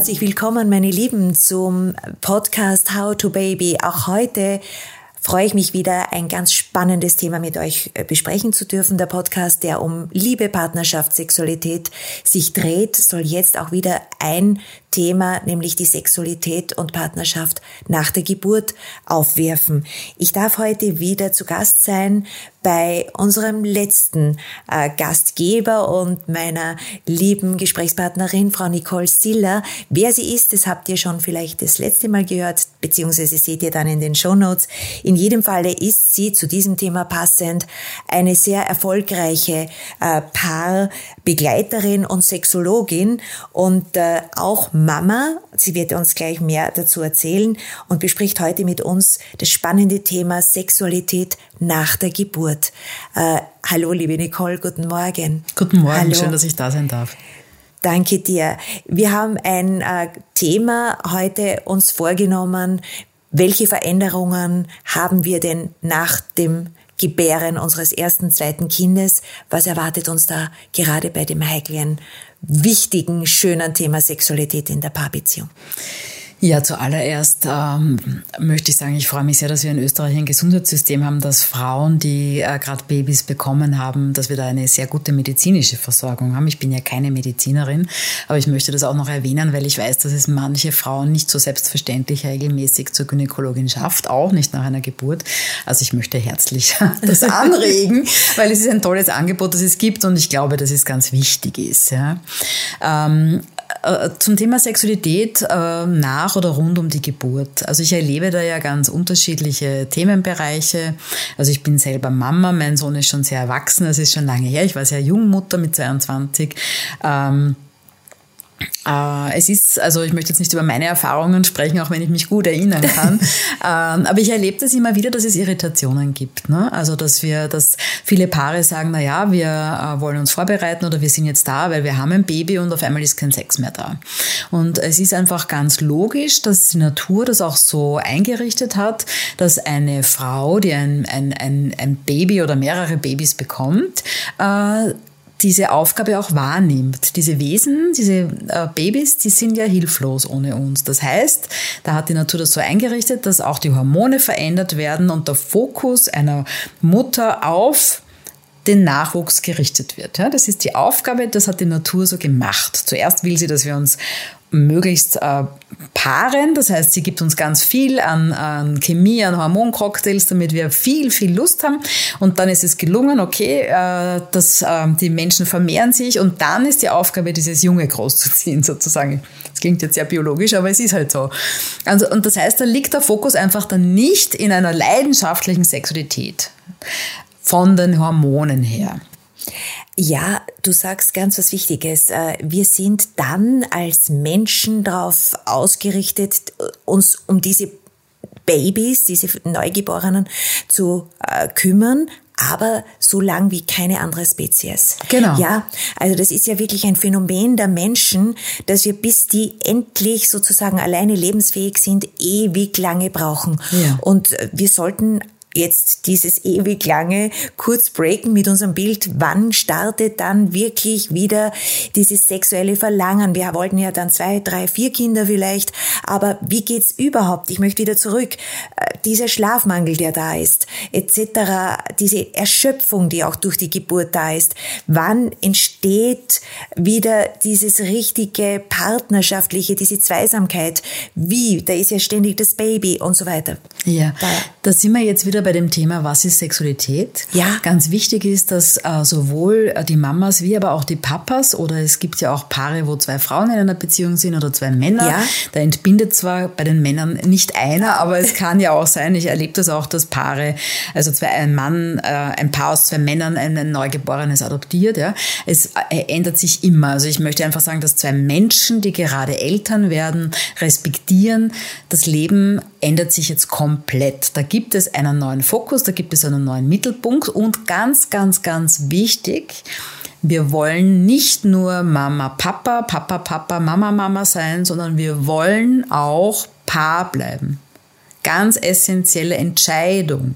Herzlich willkommen, meine Lieben, zum Podcast How to Baby. Auch heute freue ich mich wieder, ein ganz spannendes Thema mit euch äh, besprechen zu dürfen. Der Podcast, der um Liebe, Partnerschaft, Sexualität sich dreht, soll jetzt auch wieder ein Thema, nämlich die Sexualität und Partnerschaft nach der Geburt aufwerfen. Ich darf heute wieder zu Gast sein bei unserem letzten äh, Gastgeber und meiner lieben Gesprächspartnerin, Frau Nicole Siller. Wer sie ist, das habt ihr schon vielleicht das letzte Mal gehört, beziehungsweise seht ihr dann in den Show Notes. In jedem Falle ist sie zu diesem Thema passend eine sehr erfolgreiche äh, Paarbegleiterin und Sexologin und äh, auch Mama. Sie wird uns gleich mehr dazu erzählen und bespricht heute mit uns das spannende Thema Sexualität nach der Geburt. Äh, hallo, liebe Nicole, guten Morgen. Guten Morgen, hallo. schön, dass ich da sein darf. Danke dir. Wir haben ein äh, Thema heute uns vorgenommen. Welche Veränderungen haben wir denn nach dem Gebären unseres ersten, zweiten Kindes? Was erwartet uns da gerade bei dem heiklen, wichtigen, schönen Thema Sexualität in der Paarbeziehung? Ja, zuallererst ähm, möchte ich sagen, ich freue mich sehr, dass wir in Österreich ein Gesundheitssystem haben, dass Frauen, die äh, gerade Babys bekommen haben, dass wir da eine sehr gute medizinische Versorgung haben. Ich bin ja keine Medizinerin, aber ich möchte das auch noch erwähnen, weil ich weiß, dass es manche Frauen nicht so selbstverständlich regelmäßig zur Gynäkologin schafft, auch nicht nach einer Geburt. Also ich möchte herzlich das anregen, weil es ist ein tolles Angebot, das es gibt und ich glaube, dass es ganz wichtig ist. Ja. Ähm, äh, zum Thema Sexualität äh, nach oder rund um die Geburt. Also ich erlebe da ja ganz unterschiedliche Themenbereiche. Also ich bin selber Mama, mein Sohn ist schon sehr erwachsen, das ist schon lange her. Ich war sehr jung Mutter mit 22. Äh, es ist, also ich möchte jetzt nicht über meine Erfahrungen sprechen, auch wenn ich mich gut erinnern kann. ähm, aber ich erlebe das immer wieder, dass es Irritationen gibt. Ne? Also dass wir, dass viele Paare sagen, na ja, wir äh, wollen uns vorbereiten oder wir sind jetzt da, weil wir haben ein Baby und auf einmal ist kein Sex mehr da. Und es ist einfach ganz logisch, dass die Natur das auch so eingerichtet hat, dass eine Frau, die ein, ein, ein, ein Baby oder mehrere Babys bekommt, äh, diese Aufgabe auch wahrnimmt. Diese Wesen, diese äh, Babys, die sind ja hilflos ohne uns. Das heißt, da hat die Natur das so eingerichtet, dass auch die Hormone verändert werden und der Fokus einer Mutter auf den Nachwuchs gerichtet wird. Das ist die Aufgabe, das hat die Natur so gemacht. Zuerst will sie, dass wir uns möglichst äh, paaren. Das heißt, sie gibt uns ganz viel an, an Chemie, an Hormoncocktails, damit wir viel, viel Lust haben. Und dann ist es gelungen, okay, äh, dass äh, die Menschen vermehren sich und dann ist die Aufgabe, dieses Junge großzuziehen, sozusagen. Das klingt jetzt sehr biologisch, aber es ist halt so. Also, und das heißt, da liegt der Fokus einfach dann nicht in einer leidenschaftlichen Sexualität von den Hormonen her. Ja, du sagst ganz was Wichtiges. Äh, wir sind dann als Menschen darauf ausgerichtet, uns um diese Babys, diese Neugeborenen zu äh, kümmern, aber so lang wie keine andere Spezies. Genau. Ja, also das ist ja wirklich ein Phänomen der Menschen, dass wir bis die endlich sozusagen alleine lebensfähig sind, ewig lange brauchen. Ja. Und wir sollten jetzt dieses ewig lange kurz breaken mit unserem Bild, wann startet dann wirklich wieder dieses sexuelle Verlangen? Wir wollten ja dann zwei, drei, vier Kinder vielleicht, aber wie geht's überhaupt? Ich möchte wieder zurück. Äh, dieser Schlafmangel, der da ist, etc., diese Erschöpfung, die auch durch die Geburt da ist. Wann entsteht wieder dieses richtige partnerschaftliche, diese Zweisamkeit? Wie? Da ist ja ständig das Baby und so weiter. Ja, da, da sind wir jetzt wieder wieder bei dem Thema, was ist Sexualität? Ja. Ganz wichtig ist, dass äh, sowohl die Mamas wie aber auch die Papas oder es gibt ja auch Paare, wo zwei Frauen in einer Beziehung sind oder zwei Männer. Ja. Da entbindet zwar bei den Männern nicht einer, aber es kann ja auch sein, ich erlebe das auch, dass Paare, also zwei, ein Mann, äh, ein Paar aus zwei Männern ein, ein Neugeborenes adoptiert. Ja. Es äh, ändert sich immer. Also ich möchte einfach sagen, dass zwei Menschen, die gerade Eltern werden, respektieren, das Leben ändert sich jetzt komplett. Da gibt es einen neuen Fokus, da gibt es einen neuen Mittelpunkt und ganz, ganz, ganz wichtig, wir wollen nicht nur Mama, Papa, Papa, Papa, Mama, Mama sein, sondern wir wollen auch Paar bleiben. Ganz essentielle Entscheidung.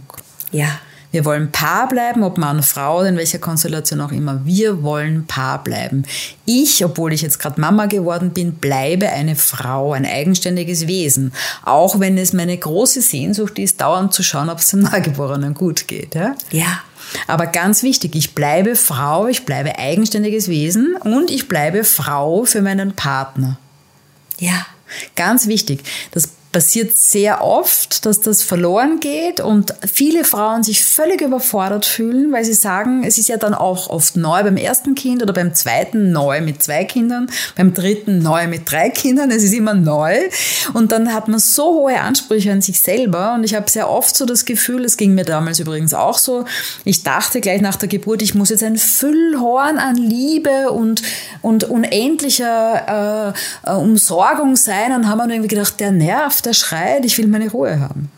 Ja. Wir wollen Paar bleiben, ob Mann, Frau, in welcher Konstellation auch immer. Wir wollen Paar bleiben. Ich, obwohl ich jetzt gerade Mama geworden bin, bleibe eine Frau, ein eigenständiges Wesen. Auch wenn es meine große Sehnsucht ist, dauernd zu schauen, ob es dem Neugeborenen gut geht. Ja. ja. Aber ganz wichtig, ich bleibe Frau, ich bleibe eigenständiges Wesen und ich bleibe Frau für meinen Partner. Ja. Ganz wichtig. Das passiert sehr oft, dass das verloren geht und viele Frauen sich völlig überfordert fühlen, weil sie sagen, es ist ja dann auch oft neu beim ersten Kind oder beim zweiten neu mit zwei Kindern, beim dritten neu mit drei Kindern, es ist immer neu. Und dann hat man so hohe Ansprüche an sich selber und ich habe sehr oft so das Gefühl, es ging mir damals übrigens auch so, ich dachte gleich nach der Geburt, ich muss jetzt ein Füllhorn an Liebe und, und unendlicher äh, äh Umsorgung sein und haben wir irgendwie gedacht, der nervt, der schreit, ich will meine Ruhe haben.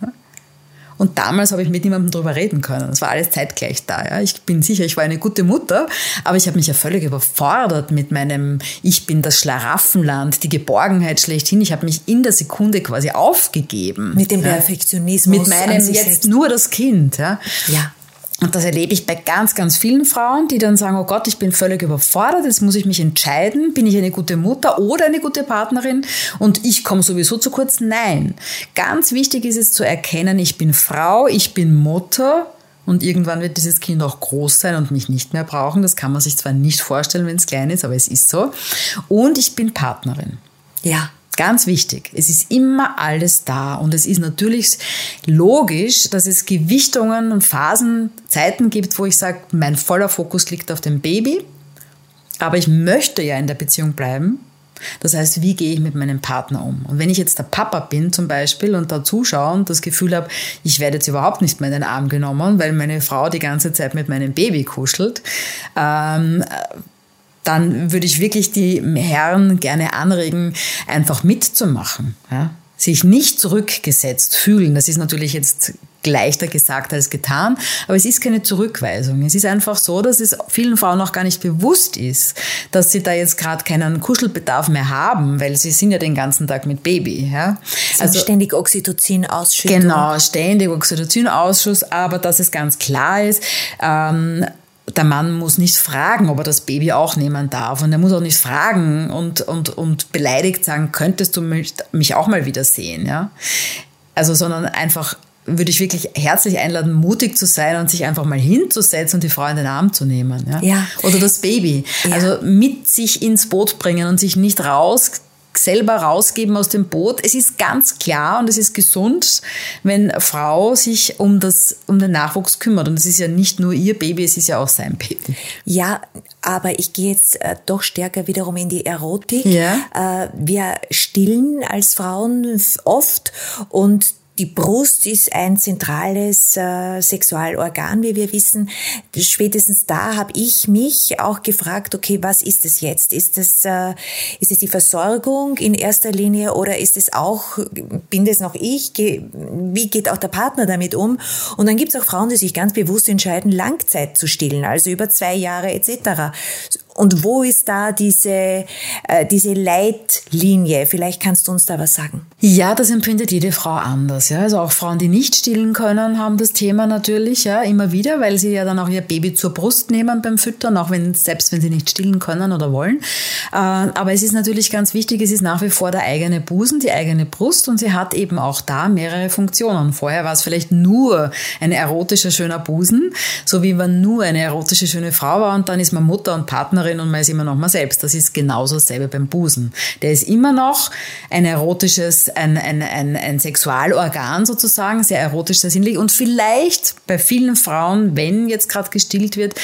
Und damals habe ich mit niemandem darüber reden können. Es war alles zeitgleich da. Ja. Ich bin sicher, ich war eine gute Mutter, aber ich habe mich ja völlig überfordert mit meinem, ich bin das Schlaraffenland, die Geborgenheit schlechthin. Ich habe mich in der Sekunde quasi aufgegeben. Mit dem Perfektionismus. Mit meinem jetzt selbst. nur das Kind. Ja. ja. Und das erlebe ich bei ganz, ganz vielen Frauen, die dann sagen, oh Gott, ich bin völlig überfordert, jetzt muss ich mich entscheiden, bin ich eine gute Mutter oder eine gute Partnerin und ich komme sowieso zu kurz. Nein, ganz wichtig ist es zu erkennen, ich bin Frau, ich bin Mutter und irgendwann wird dieses Kind auch groß sein und mich nicht mehr brauchen. Das kann man sich zwar nicht vorstellen, wenn es klein ist, aber es ist so. Und ich bin Partnerin. Ja. Ganz wichtig, es ist immer alles da und es ist natürlich logisch, dass es Gewichtungen und Phasen, Zeiten gibt, wo ich sage, mein voller Fokus liegt auf dem Baby, aber ich möchte ja in der Beziehung bleiben. Das heißt, wie gehe ich mit meinem Partner um? Und wenn ich jetzt der Papa bin zum Beispiel und da zuschaue und das Gefühl habe, ich werde jetzt überhaupt nicht mehr in den Arm genommen, weil meine Frau die ganze Zeit mit meinem Baby kuschelt, ähm, dann würde ich wirklich die Herren gerne anregen, einfach mitzumachen. Ja? Sich nicht zurückgesetzt fühlen. Das ist natürlich jetzt leichter gesagt als getan, aber es ist keine Zurückweisung. Es ist einfach so, dass es vielen Frauen auch gar nicht bewusst ist, dass sie da jetzt gerade keinen Kuschelbedarf mehr haben, weil sie sind ja den ganzen Tag mit Baby. Ja? Also ständig Oxytocin-Ausschüttung. Genau, ständig Oxytocin-Ausschuss, aber dass es ganz klar ist, ähm, der Mann muss nicht fragen, ob er das Baby auch nehmen darf. Und er muss auch nicht fragen und, und, und beleidigt sagen, könntest du mich, mich auch mal wieder sehen, ja? Also, sondern einfach würde ich wirklich herzlich einladen, mutig zu sein und sich einfach mal hinzusetzen und die Frau in den Arm zu nehmen. Ja? ja. Oder das Baby. Ja. Also mit sich ins Boot bringen und sich nicht raus selber rausgeben aus dem Boot. Es ist ganz klar und es ist gesund, wenn Frau sich um das, um den Nachwuchs kümmert. Und es ist ja nicht nur ihr Baby, es ist ja auch sein Baby. Ja, aber ich gehe jetzt äh, doch stärker wiederum in die Erotik. Ja. Äh, wir stillen als Frauen oft und die Brust ist ein zentrales äh, Sexualorgan, wie wir wissen. Spätestens da habe ich mich auch gefragt, okay, was ist es jetzt? Ist es, äh, ist es die Versorgung in erster Linie oder ist es auch, bin das noch ich? Wie geht auch der Partner damit um? Und dann gibt es auch Frauen, die sich ganz bewusst entscheiden, Langzeit zu stillen, also über zwei Jahre etc. Und wo ist da diese, äh, diese Leitlinie? Vielleicht kannst du uns da was sagen. Ja, das empfindet jede Frau anders. Ja. Also auch Frauen, die nicht stillen können, haben das Thema natürlich ja immer wieder, weil sie ja dann auch ihr Baby zur Brust nehmen beim Füttern, auch wenn, selbst wenn sie nicht stillen können oder wollen. Äh, aber es ist natürlich ganz wichtig, es ist nach wie vor der eigene Busen, die eigene Brust und sie hat eben auch da mehrere Funktionen. Vorher war es vielleicht nur ein erotischer, schöner Busen, so wie man nur eine erotische, schöne Frau war und dann ist man Mutter und Partnerin Partnerin und man ist immer noch mal selbst. Das ist genauso dasselbe beim Busen. Der ist immer noch ein erotisches, ein, ein, ein, ein Sexualorgan sozusagen, sehr erotisch, sehr sinnlich. Und vielleicht bei vielen Frauen, wenn jetzt gerade gestillt wird,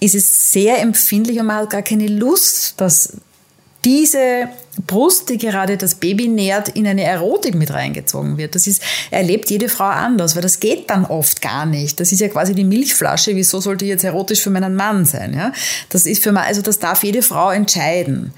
ist es sehr empfindlich und man hat gar keine Lust, dass diese Brust, die gerade das Baby nährt, in eine Erotik mit reingezogen wird. Das ist, erlebt jede Frau anders, weil das geht dann oft gar nicht. Das ist ja quasi die Milchflasche. Wieso sollte ich jetzt erotisch für meinen Mann sein? Ja? Das ist für, also das darf jede Frau entscheiden.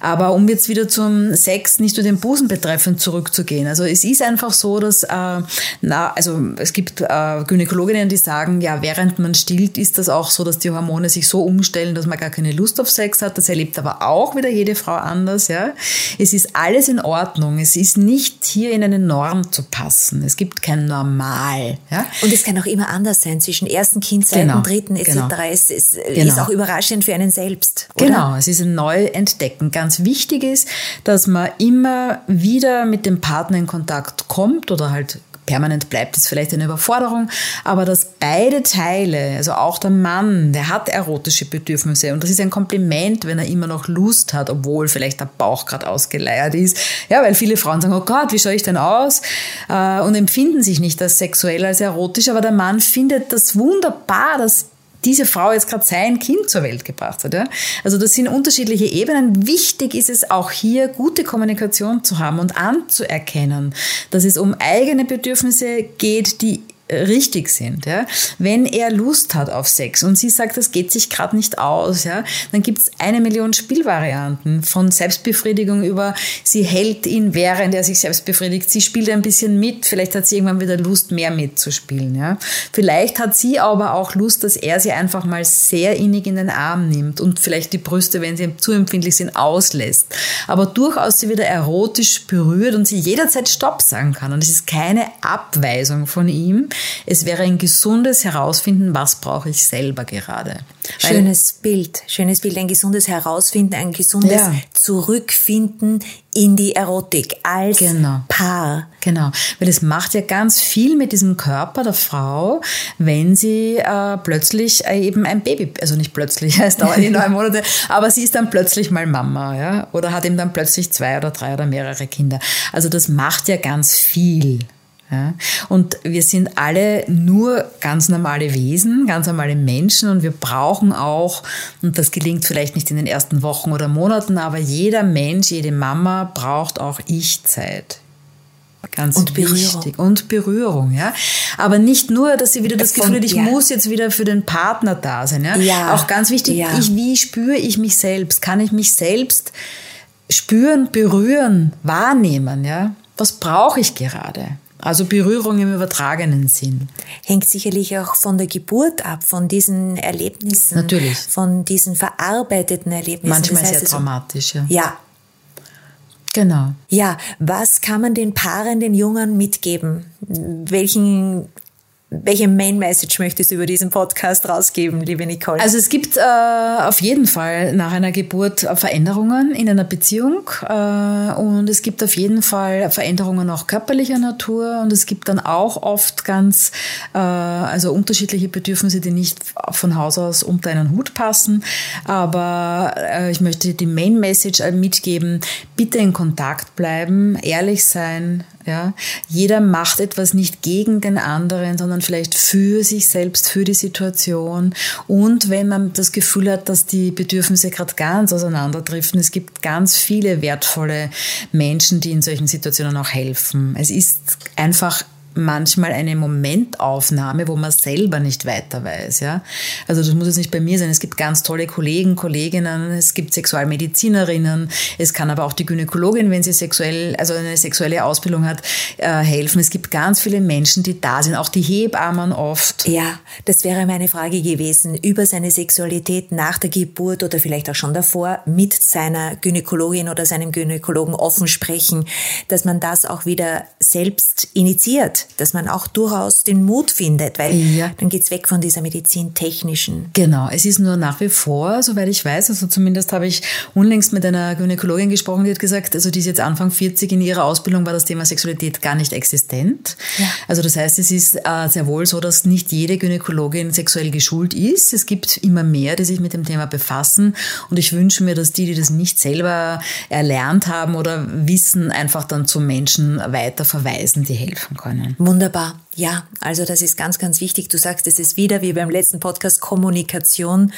Aber um jetzt wieder zum Sex nicht nur den Busen betreffend zurückzugehen. Also es ist einfach so, dass, äh, na, also es gibt äh, Gynäkologinnen, die sagen, ja, während man stillt, ist das auch so, dass die Hormone sich so umstellen, dass man gar keine Lust auf Sex hat. Das erlebt aber auch wieder jede Frau anders, ja. Es ist alles in Ordnung. Es ist nicht hier in eine Norm zu passen. Es gibt kein Normal. Ja? Und es kann auch immer anders sein zwischen ersten Kind, zweiten, genau, dritten etc. Genau. Es, es genau. ist auch überraschend für einen selbst. Oder? Genau, es ist ein Neuentdecken. Ganz wichtig ist, dass man immer wieder mit dem Partner in Kontakt kommt oder halt permanent bleibt, ist vielleicht eine Überforderung, aber dass beide Teile, also auch der Mann, der hat erotische Bedürfnisse und das ist ein Kompliment, wenn er immer noch Lust hat, obwohl vielleicht der Bauch gerade ausgeleiert ist. Ja, weil viele Frauen sagen, oh Gott, wie schaue ich denn aus? Äh, und empfinden sich nicht als sexuell, als erotisch, aber der Mann findet das wunderbar, dass diese Frau jetzt gerade sein Kind zur Welt gebracht hat. Ja? Also das sind unterschiedliche Ebenen. Wichtig ist es auch hier, gute Kommunikation zu haben und anzuerkennen, dass es um eigene Bedürfnisse geht, die richtig sind. Ja? Wenn er Lust hat auf Sex und sie sagt, das geht sich gerade nicht aus, ja, dann gibt es eine Million Spielvarianten von Selbstbefriedigung über, sie hält ihn, während er sich selbst befriedigt, sie spielt ein bisschen mit, vielleicht hat sie irgendwann wieder Lust, mehr mitzuspielen. Ja? Vielleicht hat sie aber auch Lust, dass er sie einfach mal sehr innig in den Arm nimmt und vielleicht die Brüste, wenn sie zu empfindlich sind, auslässt. Aber durchaus sie wieder erotisch berührt und sie jederzeit Stopp sagen kann. Und es ist keine Abweisung von ihm, es wäre ein gesundes Herausfinden, was brauche ich selber gerade. Schönes Bild, schönes Bild, ein gesundes Herausfinden, ein gesundes ja. Zurückfinden in die Erotik als genau. Paar. Genau, weil es macht ja ganz viel mit diesem Körper der Frau, wenn sie äh, plötzlich äh, eben ein Baby, also nicht plötzlich, es dauert die neun Monate, aber sie ist dann plötzlich mal Mama, ja, oder hat eben dann plötzlich zwei oder drei oder mehrere Kinder. Also das macht ja ganz viel. Ja? Und wir sind alle nur ganz normale Wesen, ganz normale Menschen und wir brauchen auch, und das gelingt vielleicht nicht in den ersten Wochen oder Monaten, aber jeder Mensch, jede Mama braucht auch Ich-Zeit. Ganz und wichtig. Berührung. Und Berührung, ja. Aber nicht nur, dass sie wieder das Gefühl hat, ich ja. muss jetzt wieder für den Partner da sein, ja. ja. Auch ganz wichtig, ja. ich, wie spüre ich mich selbst? Kann ich mich selbst spüren, berühren, wahrnehmen, ja? Was brauche ich gerade? Also Berührung im übertragenen Sinn. Hängt sicherlich auch von der Geburt ab, von diesen Erlebnissen. Natürlich. Von diesen verarbeiteten Erlebnissen. Manchmal das heißt sehr traumatisch, ja. Ja. Genau. Ja, was kann man den Paaren, den Jungen mitgeben? Welchen welche Main Message möchtest du über diesen Podcast rausgeben, liebe Nicole? Also es gibt äh, auf jeden Fall nach einer Geburt Veränderungen in einer Beziehung äh, und es gibt auf jeden Fall Veränderungen auch körperlicher Natur und es gibt dann auch oft ganz äh, also unterschiedliche Bedürfnisse, die nicht von Haus aus unter einen Hut passen. Aber äh, ich möchte die Main Message mitgeben: Bitte in Kontakt bleiben, ehrlich sein, ja, jeder macht etwas nicht gegen den anderen, sondern vielleicht für sich selbst, für die Situation. Und wenn man das Gefühl hat, dass die Bedürfnisse gerade ganz auseinanderdriften, es gibt ganz viele wertvolle Menschen, die in solchen Situationen auch helfen. Es ist einfach manchmal eine Momentaufnahme, wo man selber nicht weiter weiß. Ja? Also das muss jetzt nicht bei mir sein. Es gibt ganz tolle Kollegen, Kolleginnen, es gibt Sexualmedizinerinnen, es kann aber auch die Gynäkologin, wenn sie sexuell, also eine sexuelle Ausbildung hat, äh, helfen. Es gibt ganz viele Menschen, die da sind, auch die Hebammen oft. Ja, das wäre meine Frage gewesen, über seine Sexualität nach der Geburt oder vielleicht auch schon davor mit seiner Gynäkologin oder seinem Gynäkologen offen sprechen, dass man das auch wieder selbst initiiert dass man auch durchaus den Mut findet, weil ja. dann geht's weg von dieser medizintechnischen. Genau, es ist nur nach wie vor, soweit ich weiß, also zumindest habe ich unlängst mit einer Gynäkologin gesprochen, die hat gesagt, also die ist jetzt Anfang 40, in ihrer Ausbildung war das Thema Sexualität gar nicht existent. Ja. Also das heißt, es ist äh, sehr wohl so, dass nicht jede Gynäkologin sexuell geschult ist. Es gibt immer mehr, die sich mit dem Thema befassen und ich wünsche mir, dass die, die das nicht selber erlernt haben oder wissen, einfach dann zu Menschen weiter verweisen, die helfen können. Wunderbar. Ja, also das ist ganz, ganz wichtig. Du sagst, es ist wieder wie beim letzten Podcast Kommunikation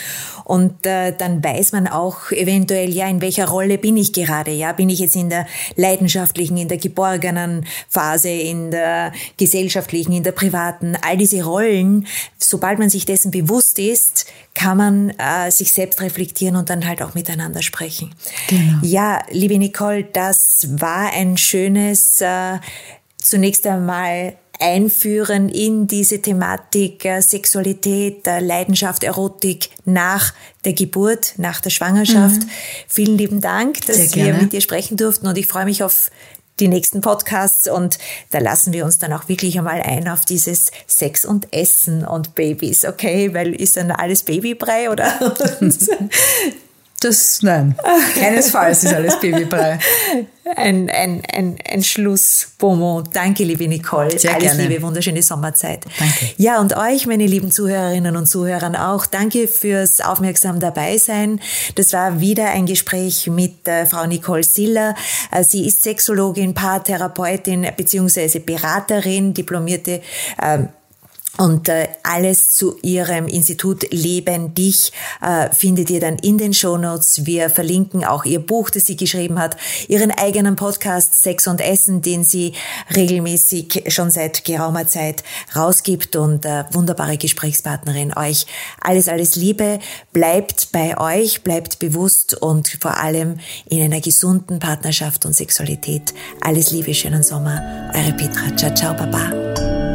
und äh, dann weiß man auch eventuell, ja, in welcher Rolle bin ich gerade? Ja, bin ich jetzt in der leidenschaftlichen, in der geborgenen Phase, in der gesellschaftlichen, in der privaten? All diese Rollen, sobald man sich dessen bewusst ist, kann man äh, sich selbst reflektieren und dann halt auch miteinander sprechen. Genau. Ja, liebe Nicole, das war ein schönes äh, zunächst einmal einführen in diese Thematik äh, Sexualität, äh, Leidenschaft, Erotik nach der Geburt, nach der Schwangerschaft. Mhm. Vielen lieben Dank, dass wir mit dir sprechen durften und ich freue mich auf die nächsten Podcasts und da lassen wir uns dann auch wirklich einmal ein auf dieses Sex und Essen und Babys, okay? Weil ist dann alles Babybrei oder? Das, nein, keinesfalls ist alles Babybrei. Ein, ein, ein, ein Schlussbonbon. Danke, liebe Nicole. Sehr Alles gerne. Liebe, wunderschöne Sommerzeit. Danke. Ja, und euch, meine lieben Zuhörerinnen und Zuhörer, auch danke fürs aufmerksam dabei sein. Das war wieder ein Gespräch mit äh, Frau Nicole Siller. Äh, sie ist Sexologin, Paartherapeutin beziehungsweise Beraterin, diplomierte äh, und äh, alles zu ihrem Institut Leben dich äh, findet ihr dann in den Shownotes. Wir verlinken auch ihr Buch, das sie geschrieben hat, ihren eigenen Podcast Sex und Essen, den sie regelmäßig schon seit geraumer Zeit rausgibt und äh, wunderbare Gesprächspartnerin euch. Alles, alles Liebe. Bleibt bei euch, bleibt bewusst und vor allem in einer gesunden Partnerschaft und Sexualität. Alles Liebe, schönen Sommer. Eure Petra. Ciao, ciao, Baba.